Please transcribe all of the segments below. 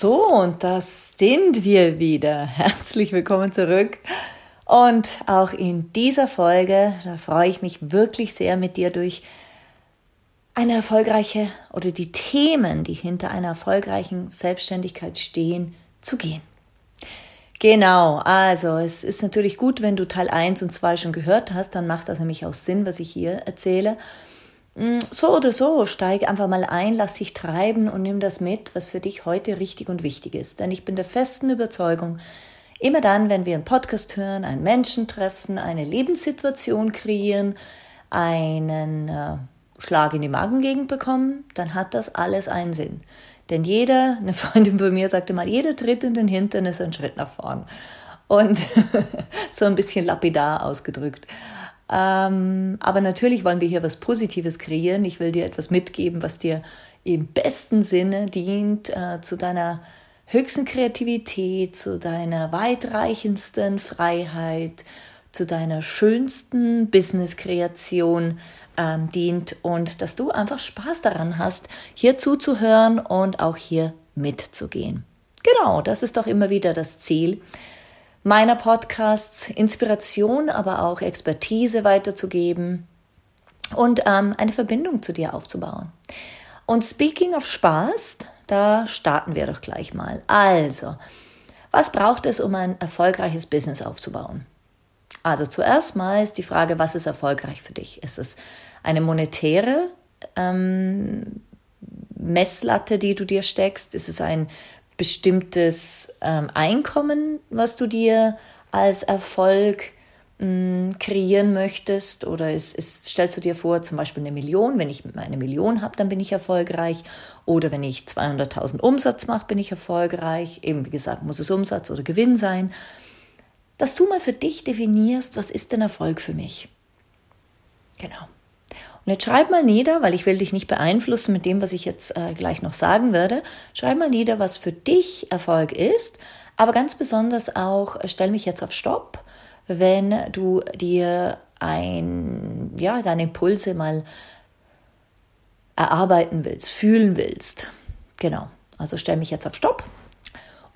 So, und das sind wir wieder. Herzlich willkommen zurück. Und auch in dieser Folge, da freue ich mich wirklich sehr mit dir durch eine erfolgreiche oder die Themen, die hinter einer erfolgreichen Selbstständigkeit stehen, zu gehen. Genau, also es ist natürlich gut, wenn du Teil 1 und 2 schon gehört hast, dann macht das nämlich auch Sinn, was ich hier erzähle. Mm, so oder so, steig einfach mal ein, lass dich treiben und nimm das mit, was für dich heute richtig und wichtig ist. Denn ich bin der festen Überzeugung, immer dann, wenn wir einen Podcast hören, einen Menschen treffen, eine Lebenssituation kreieren, einen äh, Schlag in die Magengegend bekommen, dann hat das alles einen Sinn. Denn jeder, eine Freundin bei mir sagte mal, jeder Tritt in den Hintern ist ein Schritt nach vorn. Und so ein bisschen lapidar ausgedrückt. Ähm, aber natürlich wollen wir hier was Positives kreieren. Ich will dir etwas mitgeben, was dir im besten Sinne dient, äh, zu deiner höchsten Kreativität, zu deiner weitreichendsten Freiheit, zu deiner schönsten Business-Kreation ähm, dient und dass du einfach Spaß daran hast, hier zuzuhören und auch hier mitzugehen. Genau, das ist doch immer wieder das Ziel meiner Podcasts Inspiration, aber auch Expertise weiterzugeben und ähm, eine Verbindung zu dir aufzubauen. Und speaking of Spaß, da starten wir doch gleich mal. Also, was braucht es, um ein erfolgreiches Business aufzubauen? Also zuerst mal ist die Frage, was ist erfolgreich für dich? Ist es eine monetäre ähm, Messlatte, die du dir steckst? Ist es ein bestimmtes ähm, Einkommen, was du dir als Erfolg mh, mm, kreieren möchtest? Oder ist, ist, stellst du dir vor, zum Beispiel eine Million, wenn ich eine Million habe, dann bin ich erfolgreich. Oder wenn ich 200.000 Umsatz mache, bin ich erfolgreich. Eben, wie gesagt, muss es Umsatz oder Gewinn sein. Dass du mal für dich definierst, was ist denn Erfolg für mich? Genau. Und jetzt schreib mal nieder, weil ich will dich nicht beeinflussen mit dem, was ich jetzt äh, gleich noch sagen werde. Schreib mal nieder, was für dich Erfolg ist, aber ganz besonders auch, äh, stell mich jetzt auf Stopp, wenn du dir ein, ja, deine Impulse mal erarbeiten willst, fühlen willst. Genau. Also stell mich jetzt auf Stopp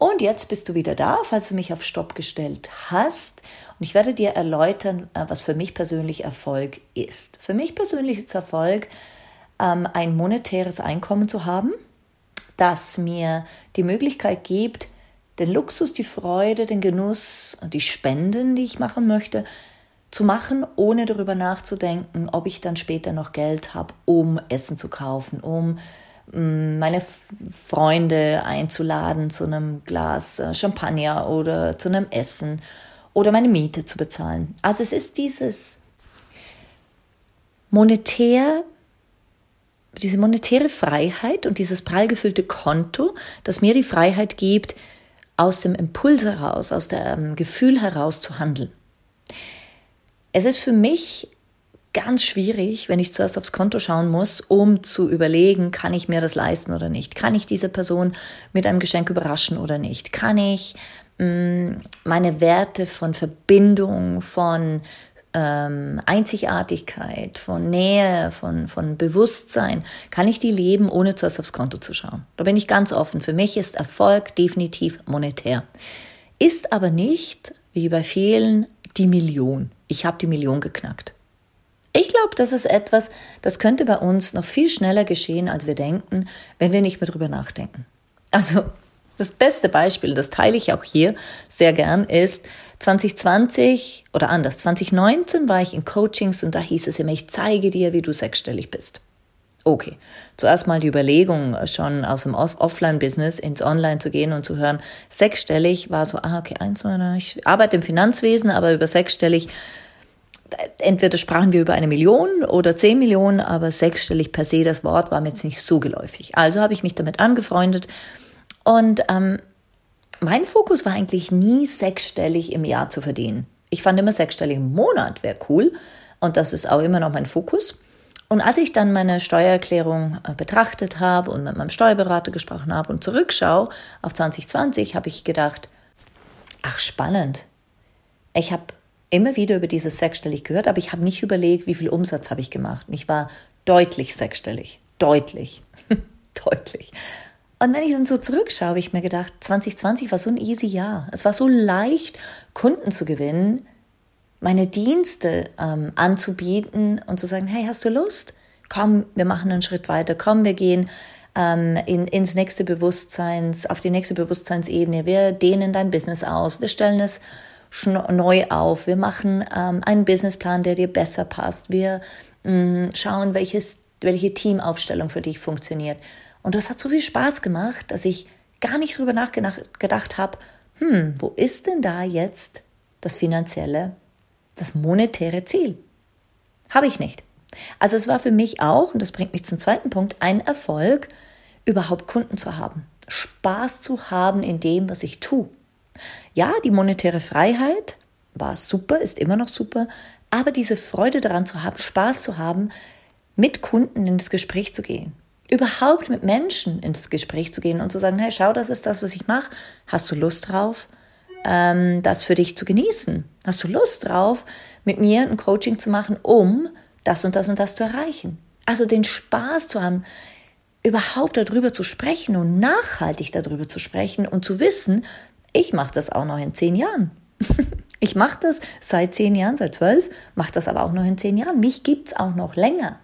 und jetzt bist du wieder da, falls du mich auf Stopp gestellt hast. Und ich werde dir erläutern, äh, was für mich persönlich Erfolg ist. Für mich persönlich ist Erfolg, ähm, ein monetäres Einkommen zu haben, das mir die Möglichkeit gibt, den Luxus, die Freude, den Genuss, die Spenden, die ich machen möchte, zu machen, ohne darüber nachzudenken, ob ich dann später noch Geld habe, um Essen zu kaufen, um meine Freunde einzuladen zu einem Glas äh, Champagner oder zu einem Essen oder meine Miete zu bezahlen. Also es ist dieses monetär, diese monetäre Freiheit und dieses prall gefüllte Konto, das mir die Freiheit gibt, aus dem Impuls heraus, aus dem Gefühl heraus zu handeln. Es ist für mich ganz schwierig, wenn ich zuerst aufs Konto schauen muss, um zu überlegen, kann ich mir das leisten oder nicht? Kann ich diese Person mit einem Geschenk überraschen oder nicht? Kann ich mh, mm, meine Werte von Verbindung, von ähm, Einzigartigkeit, von Nähe, von, von Bewusstsein, kann ich die leben, ohne zuerst aufs Konto zu schauen? Da bin ich ganz offen. Für mich ist Erfolg definitiv monetär. Ist aber nicht, wie bei vielen, die Million. Ich habe die Million geknackt. Ich glaube, das ist etwas, das könnte bei uns noch viel schneller geschehen, als wir denken, wenn wir nicht mehr drüber nachdenken. Also, Das beste Beispiel, das teile ich auch hier sehr gern, ist 2020 oder anders, 2019 war ich in Coachings und da hieß es immer, ich zeige dir, wie du sechsstellig bist. Okay, zuerst mal die Überlegung, schon aus dem Off Offline-Business ins Online zu gehen und zu hören, sechsstellig war so, ah, okay, eins, zwei, ich arbeite im Finanzwesen, aber über sechsstellig, entweder sprachen wir über eine Million oder zehn Millionen, aber sechsstellig per se, das Wort war mir jetzt nicht so geläufig. Also habe ich mich damit angefreundet und ähm, mein Fokus war eigentlich nie sechsstellig im Jahr zu verdienen. Ich fand immer sechsstellig im Monat wäre cool und das ist auch immer noch mein Fokus. Und als ich dann meine Steuererklärung äh, betrachtet habe und mit meinem Steuerberater gesprochen habe und zurückschaue auf 2020, habe ich gedacht, ach spannend. Ich habe immer wieder über dieses sechsstellig gehört, aber ich habe nicht überlegt, wie viel Umsatz habe ich gemacht. Und ich war deutlich sechsstellig. Deutlich. deutlich. Und wenn ich dann so zurückschaue, habe ich mir gedacht, 2020 war so ein easy Jahr. Es war so leicht, Kunden zu gewinnen, meine Dienste ähm, anzubieten und zu sagen, hey, hast du Lust? Komm, wir machen einen Schritt weiter. Komm, wir gehen ähm, in, ins nächste Bewusstseins, auf die nächste Bewusstseinsebene. Wir dehnen dein Business aus. Wir stellen es neu auf. Wir machen ähm, einen Businessplan, der dir besser passt. Wir mh, mm, schauen, welches, welche Teamaufstellung für dich funktioniert. Und das hat so viel Spaß gemacht, dass ich gar nicht drüber nachgedacht habe, hm, wo ist denn da jetzt das finanzielle, das monetäre Ziel? Habe ich nicht. Also es war für mich auch, und das bringt mich zum zweiten Punkt, ein Erfolg, überhaupt Kunden zu haben. Spaß zu haben in dem, was ich tue. Ja, die monetäre Freiheit war super, ist immer noch super, aber diese Freude daran zu haben, Spaß zu haben, mit Kunden ins Gespräch zu gehen, überhaupt mit Menschen ins Gespräch zu gehen und zu sagen, hey, schau, das ist das, was ich mache. Hast du Lust drauf, ähm, das für dich zu genießen? Hast du Lust drauf, mit mir ein Coaching zu machen, um das und das und das zu erreichen? Also den Spaß zu haben, überhaupt darüber zu sprechen und nachhaltig darüber zu sprechen und zu wissen, ich mache das auch noch in zehn Jahren. ich mache das seit zehn Jahren, seit zwölf, mache das aber auch noch in zehn Jahren. Mich gibt's auch noch länger.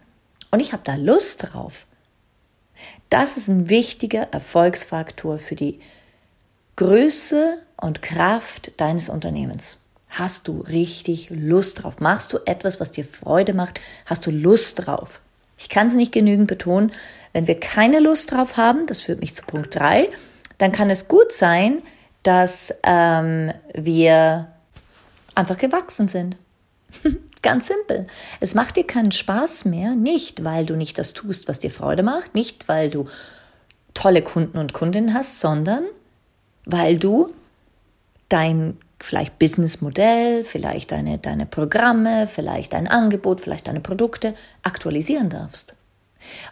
Und ich habe da Lust drauf. Das ist ein wichtiger Erfolgsfaktor für die Größe und Kraft deines Unternehmens. Hast du richtig Lust drauf? Machst du etwas, was dir Freude macht? Hast du Lust drauf? Ich kann es nicht genügend betonen. Wenn wir keine Lust drauf haben, das führt mich zu Punkt drei, dann kann es gut sein, dass ähm, wir einfach gewachsen sind. Ganz simpel. Es macht dir keinen Spaß mehr, nicht weil du nicht das tust, was dir Freude macht, nicht weil du tolle Kunden und Kundinnen hast, sondern weil du dein vielleicht Businessmodell, vielleicht deine, deine Programme, vielleicht dein Angebot, vielleicht deine Produkte aktualisieren darfst.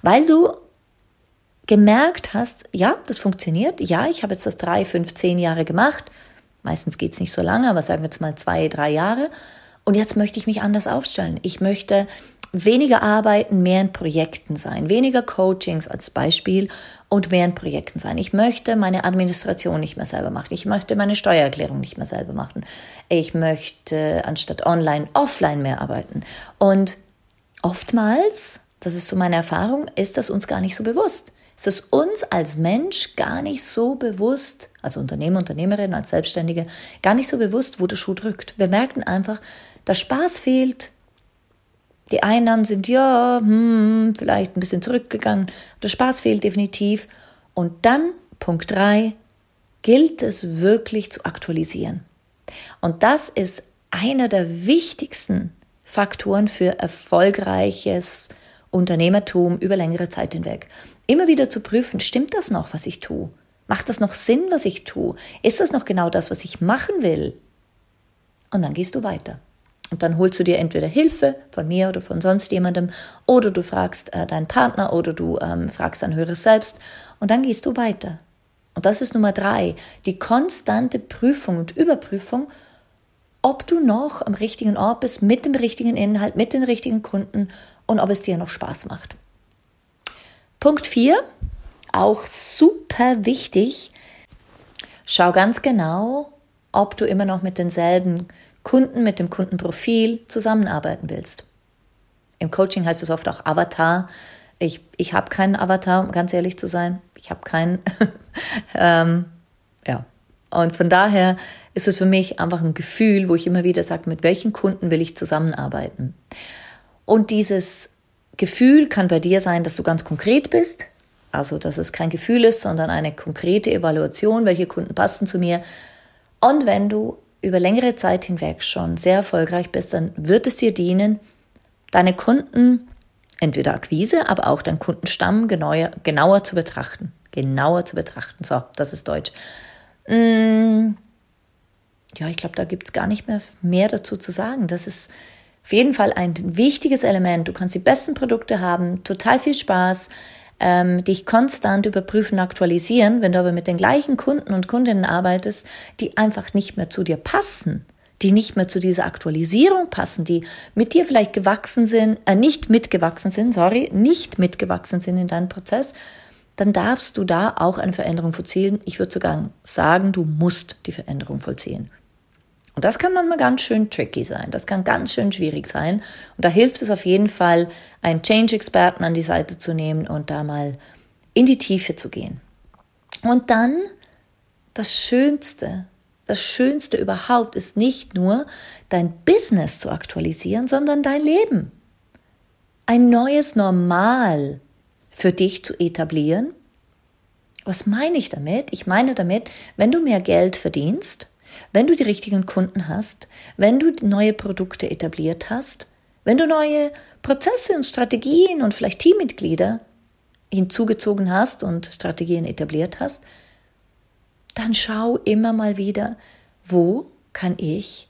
Weil du gemerkt hast, ja, das funktioniert, ja, ich habe jetzt das drei, fünf, zehn Jahre gemacht, meistens geht es nicht so lange, aber sagen wir jetzt mal zwei, drei Jahre, und jetzt möchte ich mich anders aufstellen. Ich möchte weniger arbeiten, mehr in Projekten sein, weniger Coachings als Beispiel und mehr in Projekten sein. Ich möchte meine Administration nicht mehr selber machen. Ich möchte meine Steuererklärung nicht mehr selber machen. Ich möchte anstatt online, offline mehr arbeiten. Und oftmals, das ist so meine Erfahrung, ist das uns gar nicht so bewusst. Ist uns als Mensch gar nicht so bewusst, als Unternehmer, Unternehmerin, als Selbstständige, gar nicht so bewusst, wo der Schuh drückt. Wir merken einfach, der Spaß fehlt. Die Einnahmen sind ja, hm, vielleicht ein bisschen zurückgegangen. Der Spaß fehlt definitiv. Und dann, Punkt drei, gilt es wirklich zu aktualisieren. Und das ist einer der wichtigsten Faktoren für erfolgreiches Unternehmertum über längere Zeit hinweg. Immer wieder zu prüfen, stimmt das noch, was ich tue? Macht das noch Sinn, was ich tue? Ist das noch genau das, was ich machen will? Und dann gehst du weiter. Und dann holst du dir entweder Hilfe von mir oder von sonst jemandem oder du fragst äh, deinen Partner oder du ähm, fragst dein höheres Selbst und dann gehst du weiter. Und das ist Nummer drei, die konstante Prüfung und Überprüfung, ob du noch am richtigen Ort bist, mit dem richtigen Inhalt, mit den richtigen Kunden und ob es dir noch Spaß macht. Punkt 4, auch super wichtig. Schau ganz genau, ob du immer noch mit denselben Kunden, mit dem Kundenprofil zusammenarbeiten willst. Im Coaching heißt es oft auch Avatar. Ich, ich habe keinen Avatar, um ganz ehrlich zu sein. Ich habe keinen. ähm, Und von daher ist es für mich einfach ein Gefühl, wo ich immer wieder sage, mit welchen Kunden will ich zusammenarbeiten. Und dieses Gefühl kann bei dir sein, dass du ganz konkret bist, also dass es kein Gefühl ist, sondern eine konkrete Evaluation, welche Kunden passen zu mir. Und wenn du über längere Zeit hinweg schon sehr erfolgreich bist, dann wird es dir dienen, deine Kunden, entweder Akquise, aber auch deinen Kundenstamm genauer, genauer zu betrachten. Genauer zu betrachten. So, das ist Deutsch. Mm, ja, ich glaube, da gibt es gar nicht mehr mehr dazu zu sagen. Das ist auf jeden Fall ein wichtiges Element. Du kannst die besten Produkte haben, total viel Spaß, ähm, dich konstant überprüfen, aktualisieren. Wenn du aber mit den gleichen Kunden und Kundinnen arbeitest, die einfach nicht mehr zu dir passen, die nicht mehr zu dieser Aktualisierung passen, die mit dir vielleicht gewachsen sind, äh, nicht mitgewachsen sind, sorry, nicht mitgewachsen sind in deinem Prozess, dann darfst du da auch eine Veränderung vollziehen. Ich würde sogar sagen, du musst die Veränderung vollziehen. Und das kann manchmal ganz schön tricky sein. Das kann ganz schön schwierig sein. Und da hilft es auf jeden Fall, einen Change-Experten an die Seite zu nehmen und da mal in die Tiefe zu gehen. Und dann das Schönste, das Schönste überhaupt ist nicht nur dein Business zu aktualisieren, sondern dein Leben. Ein neues Normal für dich zu etablieren. Was meine ich damit? Ich meine damit, wenn du mehr Geld verdienst, wenn du die richtigen Kunden hast, wenn du neue Produkte etabliert hast, wenn du neue Prozesse und Strategien und vielleicht Teammitglieder hinzugezogen hast und Strategien etabliert hast, dann schau immer mal wieder, wo kann ich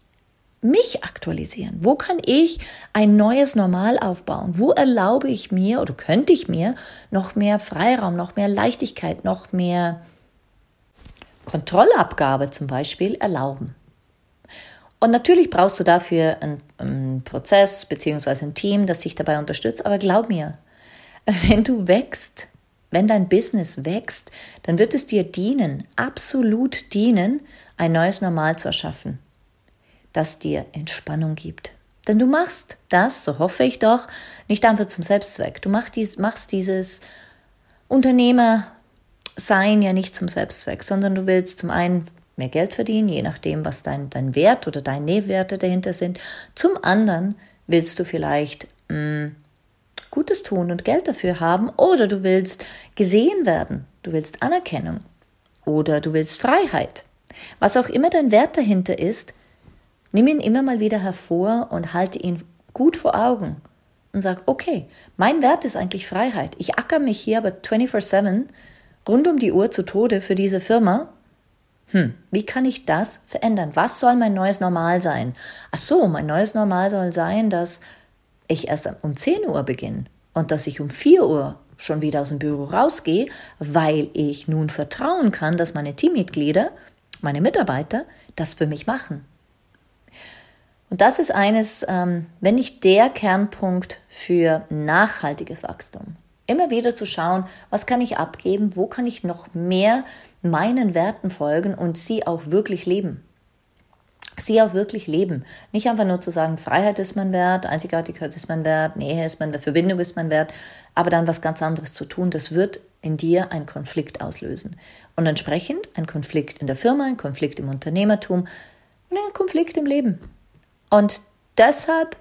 mich aktualisieren? Wo kann ich ein neues Normal aufbauen? Wo erlaube ich mir oder könnte ich mir noch mehr Freiraum, noch mehr Leichtigkeit, noch mehr Kontrollabgabe zum Beispiel erlauben. Und natürlich brauchst du dafür einen, einen Prozess bzw. ein Team, das dich dabei unterstützt. Aber glaub mir, wenn du wächst, wenn dein Business wächst, dann wird es dir dienen, absolut dienen, ein neues Normal zu erschaffen, das dir Entspannung gibt. Denn du machst das, so hoffe ich doch, nicht einfach zum Selbstzweck. Du machst, dies, machst dieses Unternehmer sein ja nicht zum Selbstzweck, sondern du willst zum einen mehr Geld verdienen, je nachdem, was dein, dein Wert oder deine Nähwerte dahinter sind. Zum anderen willst du vielleicht mh, mm, Gutes tun und Geld dafür haben oder du willst gesehen werden, du willst Anerkennung oder du willst Freiheit. Was auch immer dein Wert dahinter ist, nimm ihn immer mal wieder hervor und halte ihn gut vor Augen und sag, okay, mein Wert ist eigentlich Freiheit. Ich acker mich hier aber 24-7 rund um die Uhr zu Tode für diese Firma? Hm, wie kann ich das verändern? Was soll mein neues Normal sein? Ach so, mein neues Normal soll sein, dass ich erst um 10 Uhr beginne und dass ich um 4 Uhr schon wieder aus dem Büro rausgehe, weil ich nun vertrauen kann, dass meine Teammitglieder, meine Mitarbeiter das für mich machen. Und das ist eines, ähm, wenn nicht der Kernpunkt für nachhaltiges Wachstum. Immer wieder zu schauen, was kann ich abgeben, wo kann ich noch mehr meinen Werten folgen und sie auch wirklich leben. Sie auch wirklich leben. Nicht einfach nur zu sagen, Freiheit ist mein Wert, Einzigartigkeit ist mein Wert, Nähe ist mein Wert, Verbindung ist mein Wert, aber dann was ganz anderes zu tun, das wird in dir einen Konflikt auslösen. Und entsprechend ein Konflikt in der Firma, ein Konflikt im Unternehmertum und ein Konflikt im Leben. Und deshalb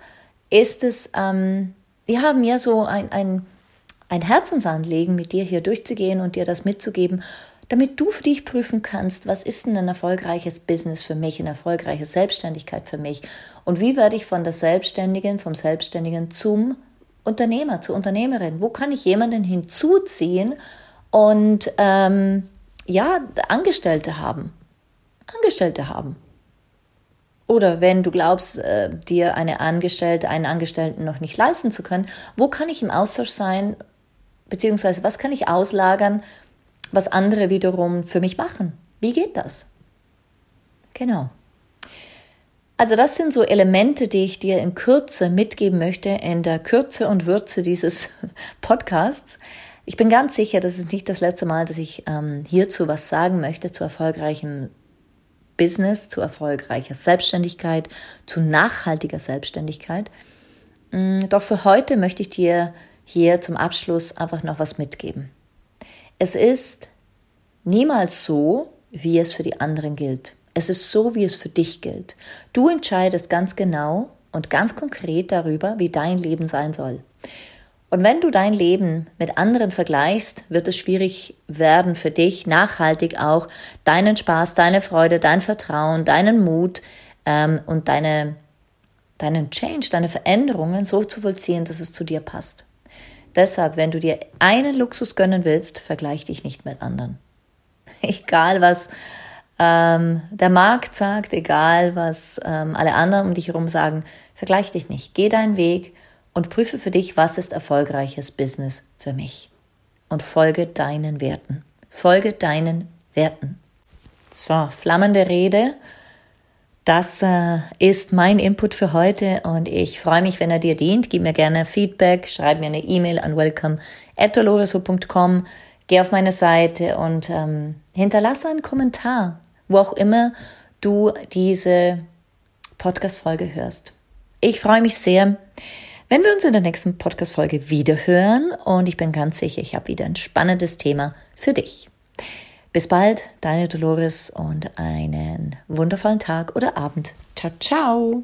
ist es, ähm, wir haben ja so ein, ein ein Herzensanliegen, mit dir hier durchzugehen und dir das mitzugeben, damit du für dich prüfen kannst, was ist denn ein erfolgreiches Business für mich, eine erfolgreiche Selbstständigkeit für mich und wie werde ich von der Selbstständigen, vom Selbstständigen zum Unternehmer, zur Unternehmerin. Wo kann ich jemanden hinzuziehen und ähm, ja, Angestellte haben? Angestellte haben. Oder wenn du glaubst, äh, dir eine Angestellte, einen Angestellten noch nicht leisten zu können, wo kann ich im Austausch sein Beziehungsweise, was kann ich auslagern, was andere wiederum für mich machen? Wie geht das? Genau. Also das sind so Elemente, die ich dir in Kürze mitgeben möchte, in der Kürze und Würze dieses Podcasts. Ich bin ganz sicher, das ist nicht das letzte Mal, dass ich ähm, hierzu was sagen möchte, zu erfolgreichem Business, zu erfolgreicher Selbstständigkeit, zu nachhaltiger Selbstständigkeit. Mm, doch für heute möchte ich dir hier zum Abschluss einfach noch was mitgeben. Es ist niemals so, wie es für die anderen gilt. Es ist so, wie es für dich gilt. Du entscheidest ganz genau und ganz konkret darüber, wie dein Leben sein soll. Und wenn du dein Leben mit anderen vergleichst, wird es schwierig werden für dich, nachhaltig auch deinen Spaß, deine Freude, dein Vertrauen, deinen Mut ähm, und deine, deinen Change, deine Veränderungen so zu vollziehen, dass es zu dir passt. Deshalb, wenn du dir einen Luxus gönnen willst, vergleich dich nicht mit anderen. egal was ähm, der Markt sagt, egal was ähm, alle anderen um dich herum sagen, vergleich dich nicht. Geh deinen Weg und prüfe für dich, was ist erfolgreiches Business für mich. Und folge deinen Werten. Folge deinen Werten. So, flammende Rede. Das äh, ist mein Input für heute und ich freue mich, wenn er dir dient. Gib mir gerne Feedback, schreib mir eine E-Mail an welcome@doloroso.com, geh auf meine Seite und ähm, hinterlasse einen Kommentar, wo auch immer du diese Podcast-Folge hörst. Ich freue mich sehr, wenn wir uns in der nächsten Podcast-Folge wieder hören und ich bin ganz sicher, ich habe wieder ein spannendes Thema für dich. Bis bald, deine Dolores und einen wundervollen Tag oder Abend. Ciao, ciao.